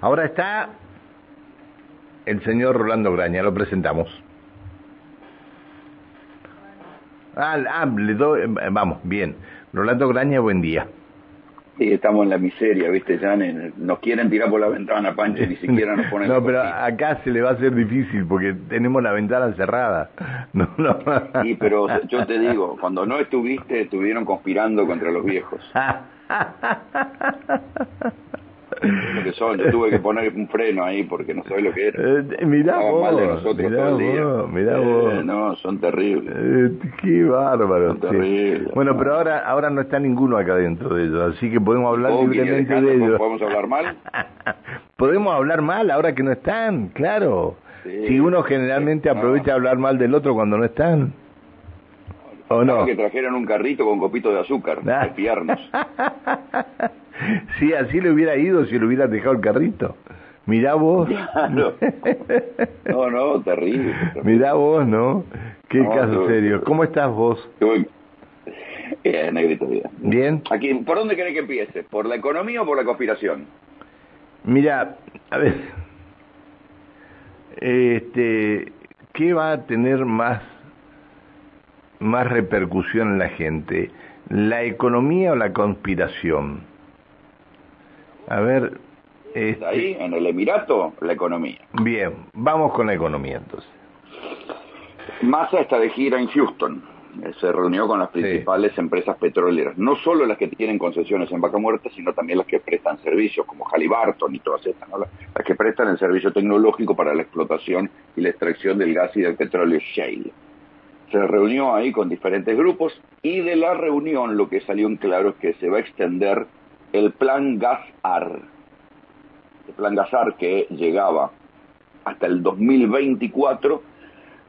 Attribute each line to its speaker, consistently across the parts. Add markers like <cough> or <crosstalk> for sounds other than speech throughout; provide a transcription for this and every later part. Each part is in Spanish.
Speaker 1: Ahora está el señor Rolando Graña, lo presentamos. Ah, ah le doy, eh, vamos, bien. Rolando Graña, buen día.
Speaker 2: Sí, estamos en la miseria, ¿viste, Jan? Nos quieren tirar por la ventana, Pancho, ni <laughs> siquiera nos ponen...
Speaker 1: no, pero acá se le va a hacer difícil porque tenemos la ventana cerrada. <laughs> No, no.
Speaker 2: Sí, pero yo te digo, cuando no estuviste, estuvieron conspirando contra los viejos. <laughs> lo que son, yo tuve que poner un freno ahí porque no sabés lo que era.
Speaker 1: Eh, mirá vos, de nosotros mirá vos, mirá eh, vos.
Speaker 2: no, son terribles.
Speaker 1: Eh, qué bárbaro.
Speaker 2: Son terribles.
Speaker 1: Bueno, pero ahora ahora no está ninguno acá dentro de ellos, así que podemos hablar libremente de ellos.
Speaker 2: ¿Podemos hablar mal? <laughs>
Speaker 1: podemos hablar mal ahora que no están, claro. Si uno generalmente aprovecha a hablar mal del otro cuando no están. ¿O no?
Speaker 2: Que trajeran un carrito con copito de azúcar, para espiarnos. <laughs>
Speaker 1: sí, así le hubiera ido si le hubiera dejado el carrito. Mirá vos. <laughs>
Speaker 2: No, no, terrible.
Speaker 1: Mirá vos, ¿no? Qué caso serio. ¿Cómo estás vos?
Speaker 2: Bien, negrito, bien.
Speaker 1: ¿Bien?
Speaker 2: Aquí, ¿Por dónde querés que empiece? ¿Por la economía o por la conspiración?
Speaker 1: Mira, a ver. Este, ¿qué va a tener más más repercusión en la gente? ¿La economía o la conspiración? A ver.
Speaker 2: Este... Ahí, en el Emirato, la economía.
Speaker 1: Bien, vamos con la economía entonces.
Speaker 2: Massa está de gira en Houston. Se reunió con las principales empresas petroleras, no solo las que tienen concesiones en Vaca Muerta, sino también las que prestan servicios, como Halliburton y todas estas, las que prestan el servicio tecnológico para la explotación y la extracción del gas y del petróleo shale. Se reunió ahí con diferentes grupos y de la reunión lo que salió en claro es que se va a extender el plan GASAR, el plan GASAR que llegaba hasta el 2024,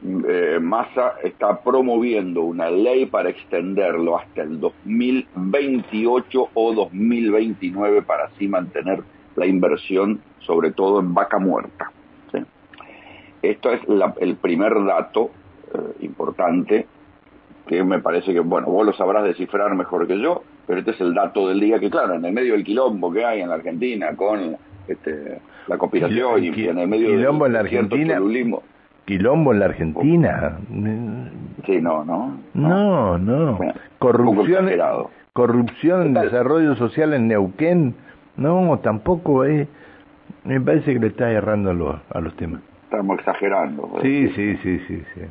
Speaker 2: eh, Massa está promoviendo una ley para extenderlo hasta el 2028 o 2029 para así mantener la inversión, sobre todo en vaca muerta. Esto es el primer dato eh, importante que me parece que, bueno, vos lo sabrás descifrar mejor que yo, pero este es el dato del día que, claro, en el medio del quilombo que hay en la Argentina con este, la conspiración y, en el medio
Speaker 1: quilombo en la Argentina quilombo en la Argentina.
Speaker 2: Sí no no
Speaker 1: no. No, corrupción corrupción desarrollo social en Neuquén. No tampoco es me parece que le está errando a los, a los temas.
Speaker 2: Estamos exagerando
Speaker 1: sí sí sí sí sí.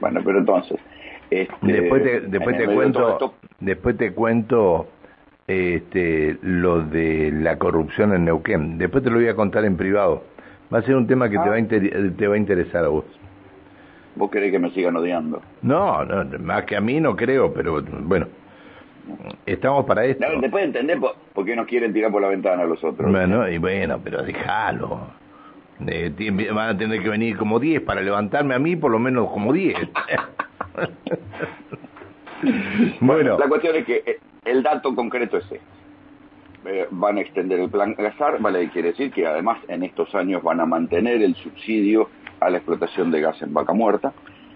Speaker 2: Bueno pero entonces este,
Speaker 1: después te, después te cuento después te cuento este lo de la corrupción en Neuquén. Después te lo voy a contar en privado. Va a ser un tema que te va a ah. te va a interesar a vos.
Speaker 2: Vos querés que me sigan odiando
Speaker 1: no, no más que a mí no creo pero bueno estamos para esto.
Speaker 2: Después entender por, qué nos quieren tirar por la ventana los otros.
Speaker 1: Bueno y bueno pero déjalo. Eh, van a tener que venir como 10 para levantarme a mí por lo menos como 10 <laughs> <laughs>
Speaker 2: bueno. La cuestión es que eh, el dato concreto es este. Eh, van a extender el plan Gasar, vale, quiere decir que además en estos años van a mantener el subsidio a la explotación de gas en vaca muerta.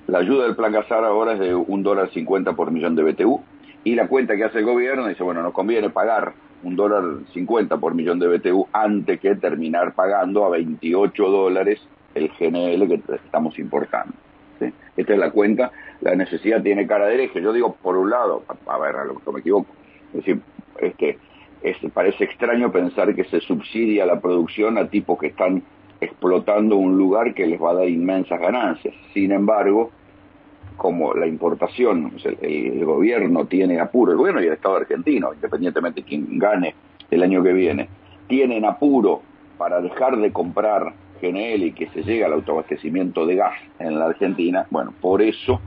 Speaker 2: La ayuda del plan Gasar ahora es de un dólar cincuenta por millón de BTU y la cuenta que hace el gobierno dice, bueno, nos conviene pagar un dólar cincuenta por millón de BTU antes que terminar pagando a 28 dólares el GNL que estamos importando. Esta es la cuenta, la necesidad tiene cara de hereje. Yo digo, por un lado, a ver, a lo que me equivoco, es decir, este, es, parece extraño pensar que se subsidia la producción a tipos que están explotando un lugar que les va a dar inmensas ganancias. Sin embargo, como la importación, el, gobierno tiene apuro, el gobierno y el Estado argentino, independientemente de quién gane el año que viene, tienen apuro para dejar de comprar GNL y que se llega al autoabastecimiento de gas en la Argentina, bueno, por eso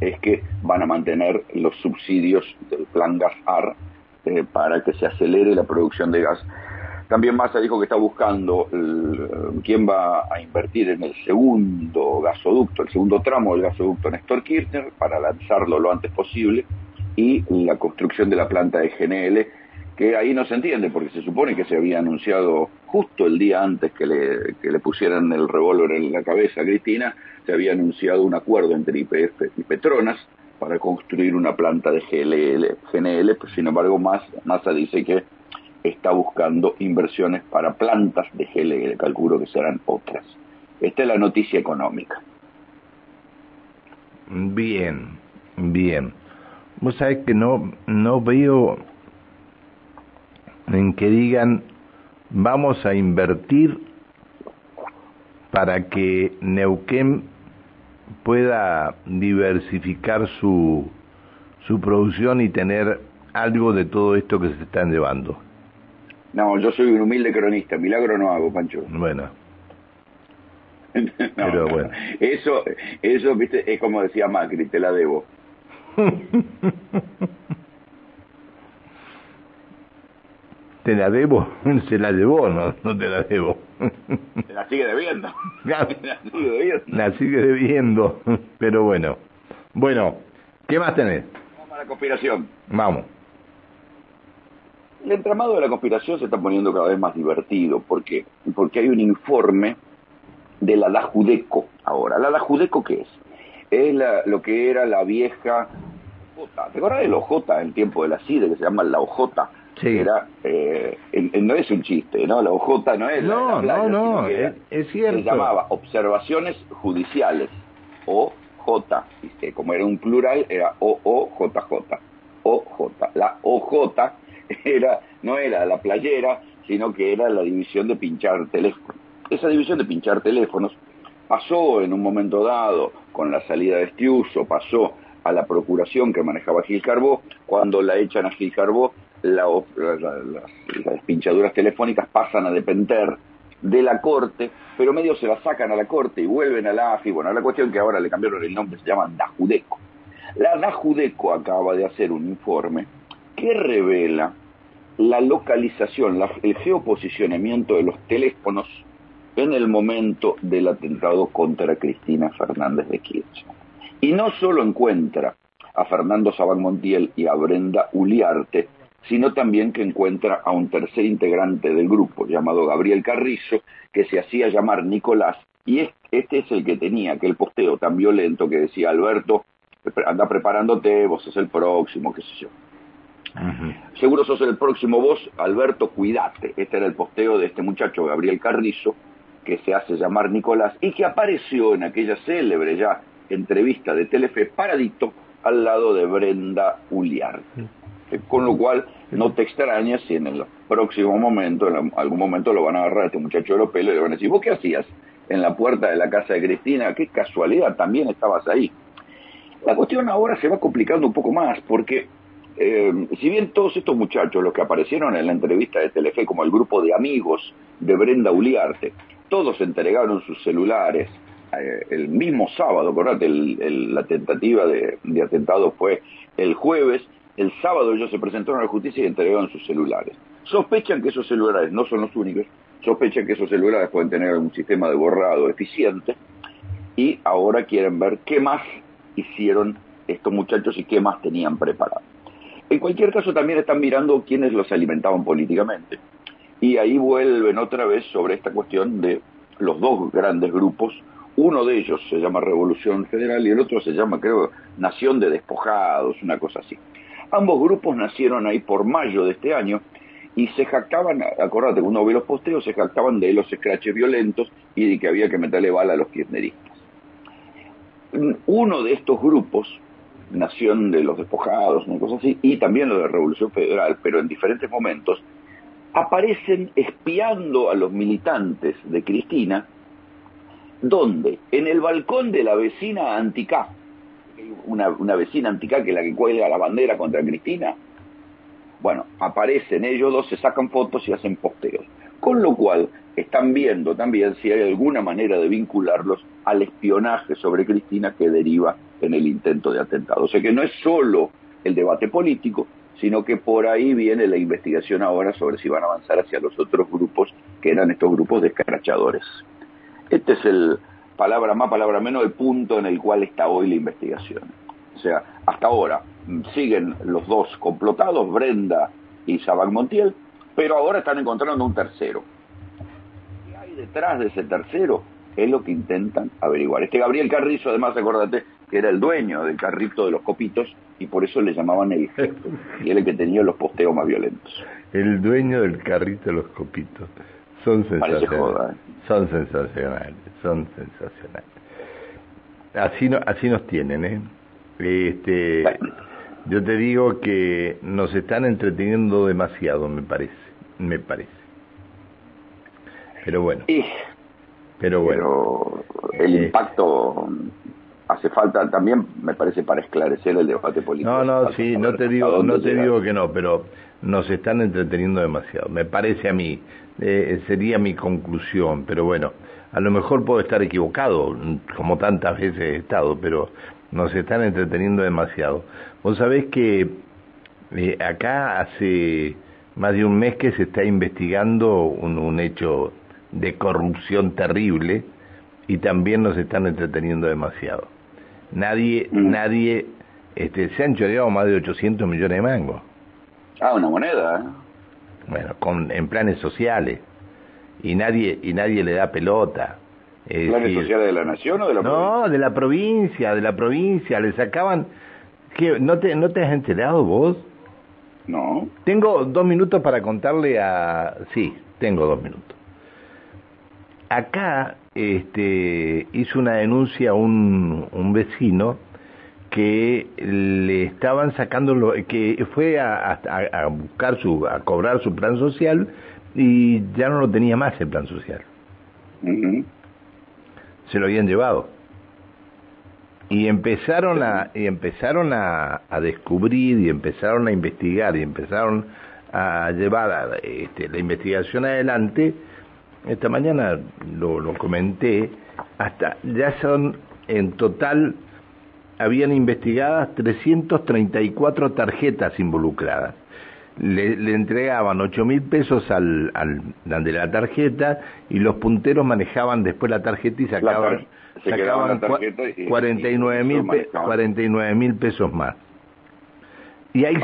Speaker 2: es que van a mantener los subsidios del plan GasAR eh, para que se acelere la producción de gas. También Massa dijo que está buscando quién va a invertir en el segundo gasoducto, el segundo tramo del gasoducto Néstor Kirchner para lanzarlo lo antes posible y la construcción de la planta de GNL que ahí no se entiende, porque se supone que se había anunciado justo el día antes que le, que le pusieran el revólver en la cabeza a Cristina, se había anunciado un acuerdo entre IPF y Petronas para construir una planta de GLL, GNL, pues sin embargo Massa dice que está buscando inversiones para plantas de GLL, calculo que serán otras. Esta es la noticia económica.
Speaker 1: Bien, bien. Vos sabés que no, no veo en que digan vamos a invertir para que Neuquén pueda diversificar su, su producción y tener algo de todo esto que se están llevando.
Speaker 2: No, yo soy un humilde cronista, milagro no hago, Pancho.
Speaker 1: Bueno. <laughs>
Speaker 2: Pero bueno. Eso, eso, viste, es como decía Macri, te la debo. <laughs>
Speaker 1: te la debo, <laughs> se la llevó, no, no te la debo.
Speaker 2: Se la sigue debiendo. <laughs> la
Speaker 1: sigue debiendo. La sigue debiendo, <laughs> pero bueno. Bueno, ¿qué más tenés?
Speaker 2: Vamos a la conspiración.
Speaker 1: Vamos.
Speaker 2: El entramado de la conspiración se está poniendo cada vez más divertido. ¿Por qué? Porque hay un informe de la Dajudeco ahora. ¿La Dajudeco qué es? Es la, lo que era la vieja. ¿Te acuerdas de la OJ en el tiempo de la CIDE que se llama la OJ? Era, eh, no es un chiste, ¿no? La OJ no es
Speaker 1: no, no, no, es, cierto.
Speaker 2: Se llamaba Observaciones Judiciales, OJ, como era un plural, era OOJJ, OJ. La OJ <laughs> era, no era la playera, sino que era la división de pinchar teléfonos. Esa división de pinchar teléfonos pasó en un momento dado con la salida de Estiuso, pasó a la procuración que manejaba Gil Carbó, cuando la echan a Gil Carbó las pinchaduras telefónicas pasan a depender de la Corte, pero medio se la sacan a la Corte y vuelven a la AFI. Bueno, la cuestión que ahora le cambiaron el nombre, se llama Dajudeco. La Dajudeco acaba de hacer un informe que revela la localización, el geoposicionamiento de los teléfonos en el momento del atentado contra Cristina Fernández de Kirchner. Y no solo encuentra a Fernando Sabán Montiel y a Brenda Uliarte, sino también que encuentra a un tercer integrante del grupo llamado Gabriel Carrizo, que se hacía llamar Nicolás, y este es el que tenía aquel posteo tan violento que decía Alberto, anda preparándote, vos sos el próximo, qué sé yo. Seguro sos el próximo vos, Alberto, cuídate. Este era el posteo de este muchacho Gabriel Carrizo, que se hace llamar Nicolás, y que apareció en aquella célebre ya entrevista de Telefe paradito al lado de Brenda Uliarte. Con lo cual, no te extrañas si en el próximo momento, en algún momento lo van a agarrar a este muchacho de los pelos y le van a decir, ¿vos qué hacías en la puerta de la casa de Cristina? Qué casualidad, también estabas ahí. La cuestión ahora se va complicando un poco más, porque eh, si bien todos estos muchachos, los que aparecieron en la entrevista de Telefe como el grupo de amigos de Brenda Uliarte, todos entregaron sus celulares eh, el mismo sábado, acordate, la tentativa de, de atentado fue el jueves, el sábado ellos se presentaron a la justicia y entregaron sus celulares. Sospechan que esos celulares no son los únicos, sospechan que esos celulares pueden tener un sistema de borrado eficiente y ahora quieren ver qué más hicieron estos muchachos y qué más tenían preparado. En cualquier caso también están mirando quiénes los alimentaban políticamente. Y ahí vuelven otra vez sobre esta cuestión de los dos grandes grupos. Uno de ellos se llama Revolución Federal y el otro se llama, creo, Nación de Despojados, una cosa así. Ambos grupos nacieron ahí por mayo de este año y se jactaban, acordate, uno ve los posteos, se jactaban de los escraches violentos y de que había que meterle bala a los kirchneristas. Uno de estos grupos, Nación de los Despojados, una cosa así, y también lo de Revolución Federal, pero en diferentes momentos, aparecen espiando a los militantes de Cristina, donde en el balcón de la vecina Anticá, una, una vecina antica que es la que cuelga la bandera contra Cristina. Bueno, aparecen ellos dos, se sacan fotos y hacen posteos. Con lo cual, están viendo también si hay alguna manera de vincularlos al espionaje sobre Cristina que deriva en el intento de atentado. O sea que no es solo el debate político, sino que por ahí viene la investigación ahora sobre si van a avanzar hacia los otros grupos, que eran estos grupos de escarachadores. Este es el, palabra más, palabra menos, el punto en el cual está hoy la investigación. O sea, hasta ahora siguen los dos complotados, Brenda y Sabac Montiel, pero ahora están encontrando un tercero. ¿Qué hay detrás de ese tercero? Es lo que intentan averiguar. Este Gabriel Carrizo, además, acordate, que era el dueño del carrito de los copitos y por eso le llamaban el gesto. <laughs> Y era el que tenía los posteos más violentos.
Speaker 1: El dueño del carrito de los copitos. Son sensacionales. ¿eh? Son sensacionales, son sensacionales. Así, no, así nos tienen, ¿eh? Este, yo te digo que nos están entreteniendo demasiado, me parece, me parece. Pero bueno.
Speaker 2: pero bueno. el eh, impacto hace falta también, me parece, para esclarecer el debate político.
Speaker 1: No, no, sí, no te digo, no te digo que no, pero nos están entreteniendo demasiado. Me parece a mí, eh, sería mi conclusión, pero bueno, a lo mejor puedo estar equivocado, como tantas veces he estado, pero nos están entreteniendo demasiado. Vos sabés que eh, acá hace más de un mes que se está investigando un hecho de corrupción terrible y también nos están entreteniendo demasiado. Nadie, mm. nadie, este, se han choreado más de 800 millones de mangos.
Speaker 2: Ah, una moneda. ¿eh?
Speaker 1: Bueno, con, en planes sociales. Y nadie, y nadie le da pelota.
Speaker 2: ¿Planes sociales de la nación o de la
Speaker 1: no, provincia? No, de la provincia, de la provincia. Le sacaban... ¿Qué, ¿no, te, ¿No te has enterado vos?
Speaker 2: No.
Speaker 1: Tengo dos minutos para contarle a... Sí, tengo dos minutos. Acá este, hizo una denuncia un, un vecino que le estaban sacando lo, que fue a, a, buscar su a cobrar su plan social y ya no lo tenía más el plan social. Se lo habían llevado. Y empezaron a y empezaron a, a, descubrir y empezaron a investigar y empezaron a llevar este, la investigación adelante. Esta mañana lo, lo comenté, hasta ya son en total, habían investigadas 334 tarjetas involucradas. Le, le entregaban 8 mil pesos al, al, de la tarjeta y los punteros manejaban después la tarjeta y sacaban, sacaban 49 mil pesos más. Y hay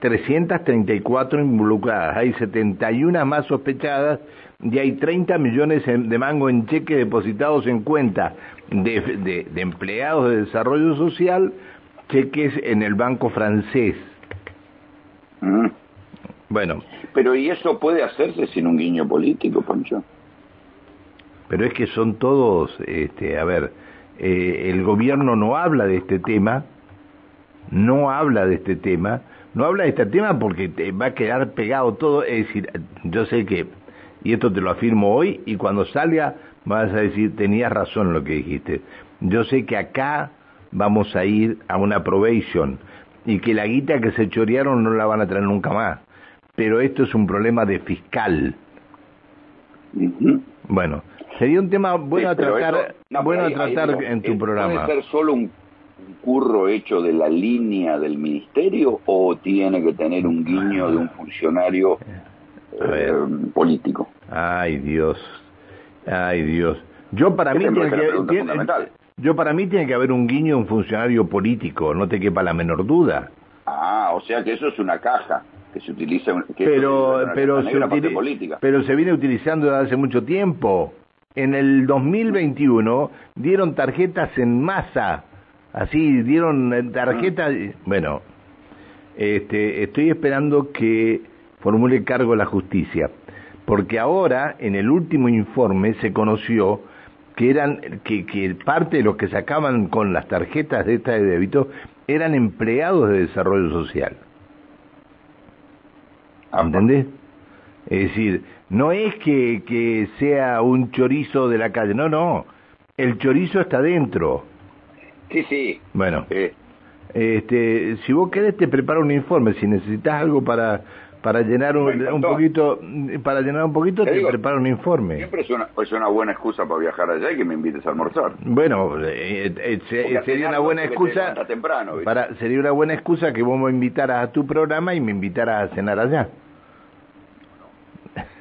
Speaker 1: 334 involucradas, hay 71 más sospechadas y hay 30 millones de mango en cheque depositados en cuenta de, de, empleados de desarrollo social, cheques en el banco francés.
Speaker 2: Mm. Bueno. Pero ¿y eso puede hacerse sin un guiño político, Poncho?
Speaker 1: Pero es que son todos, este, a ver, eh, el gobierno no habla de este tema, no habla de este tema, no habla de este tema porque te va a quedar pegado todo, es decir, yo sé que y esto te lo afirmo hoy, y cuando salga vas a decir, tenías razón lo que dijiste. Yo sé que acá vamos a ir a una probation y que la guita que se chorearon no la van a traer nunca más. Pero esto es un problema de fiscal. Bueno, sería un tema bueno a tratar, bueno a tratar en tu programa.
Speaker 2: ¿Puede ser solo un curro hecho de la línea del ministerio o tiene que tener un guiño de un funcionario eh, político.
Speaker 1: Ay Dios, ay Dios. Yo para mí tiene que, yo para mí tiene que haber un guiño de un funcionario político, no te quepa la menor duda.
Speaker 2: Ah, o sea que eso es una caja que se utiliza
Speaker 1: pero pero se política. pero se viene utilizando desde hace mucho tiempo. En el 2021 dieron tarjetas en masa, así dieron eh, tarjetas, bueno, este, estoy esperando que formule cargo la justicia. Porque ahora, en el último informe, se conoció que eran que, que parte de los que sacaban con las tarjetas de esta de débito eran empleados de desarrollo social. ¿Entendés? Es decir, no es que, que sea un chorizo de la calle, no, no. El chorizo está dentro.
Speaker 2: Sí, sí.
Speaker 1: Bueno, este, si vos querés te preparo un informe, si necesitas algo para para llenar un, poquito para llenar un poquito te, preparo un informe.
Speaker 2: siempre es una, es una buena excusa para viajar allá y que me invites a almorzar.
Speaker 1: Bueno eh, eh, sería una buena excusa
Speaker 2: temprano,
Speaker 1: para sería una buena excusa que vos me invitaras a tu programa y me invitaras a cenar allá.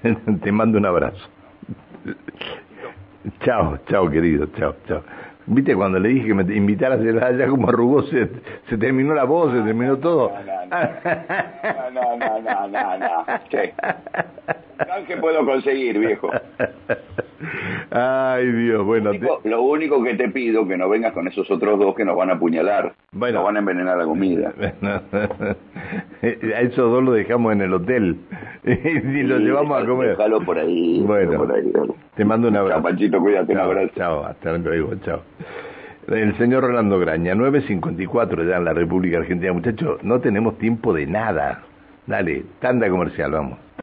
Speaker 1: <laughs> Te mando un abrazo. Chao chao querido chao chao ¿Viste cuando le dije que me invitara a allá como arrugó, se, se terminó la voz, se terminó todo?
Speaker 2: No, no, no, no, no, no. ¿Qué? <laughs> ¿Qué puedo conseguir, viejo?
Speaker 1: Ay, Dios, bueno.
Speaker 2: Lo único, que te pido que no vengas con esos otros dos que nos van a apuñalar. Bueno. Nos van a envenenar la comida. <laughs>
Speaker 1: a esos dos los dejamos en el hotel. <laughs> y los llevamos a comer.
Speaker 2: Déjalo por ahí.
Speaker 1: Bueno, te mando un abrazo.
Speaker 2: Chao, Panchito, cuídate, un abrazo.
Speaker 1: Chao, hasta luego, chao. El señor Rolando Graña, 9.54 ya en la República Argentina. Muchachos, no tenemos tiempo de nada. Dale, tanda comercial, vamos.